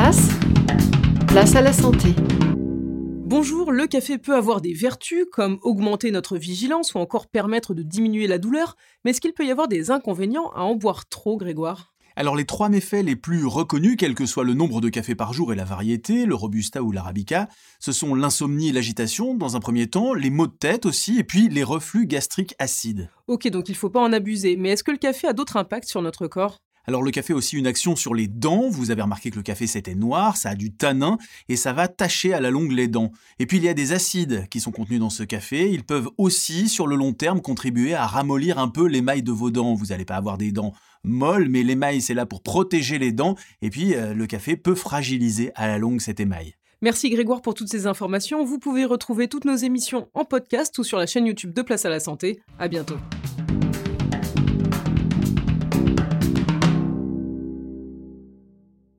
place, place à la santé. Bonjour, le café peut avoir des vertus comme augmenter notre vigilance ou encore permettre de diminuer la douleur, mais est-ce qu'il peut y avoir des inconvénients à en boire trop, Grégoire? Alors les trois méfaits les plus reconnus, quel que soit le nombre de cafés par jour et la variété, le robusta ou l'arabica, ce sont l'insomnie et l'agitation dans un premier temps, les maux de tête aussi, et puis les reflux gastriques acides. Ok, donc il faut pas en abuser, mais est-ce que le café a d'autres impacts sur notre corps? Alors le café a aussi une action sur les dents, vous avez remarqué que le café c'était noir, ça a du tanin et ça va tacher à la longue les dents. Et puis il y a des acides qui sont contenus dans ce café, ils peuvent aussi sur le long terme contribuer à ramollir un peu l'émail de vos dents. Vous n'allez pas avoir des dents molles, mais l'émail c'est là pour protéger les dents et puis euh, le café peut fragiliser à la longue cet émail. Merci Grégoire pour toutes ces informations. Vous pouvez retrouver toutes nos émissions en podcast ou sur la chaîne YouTube de Place à la Santé. À bientôt.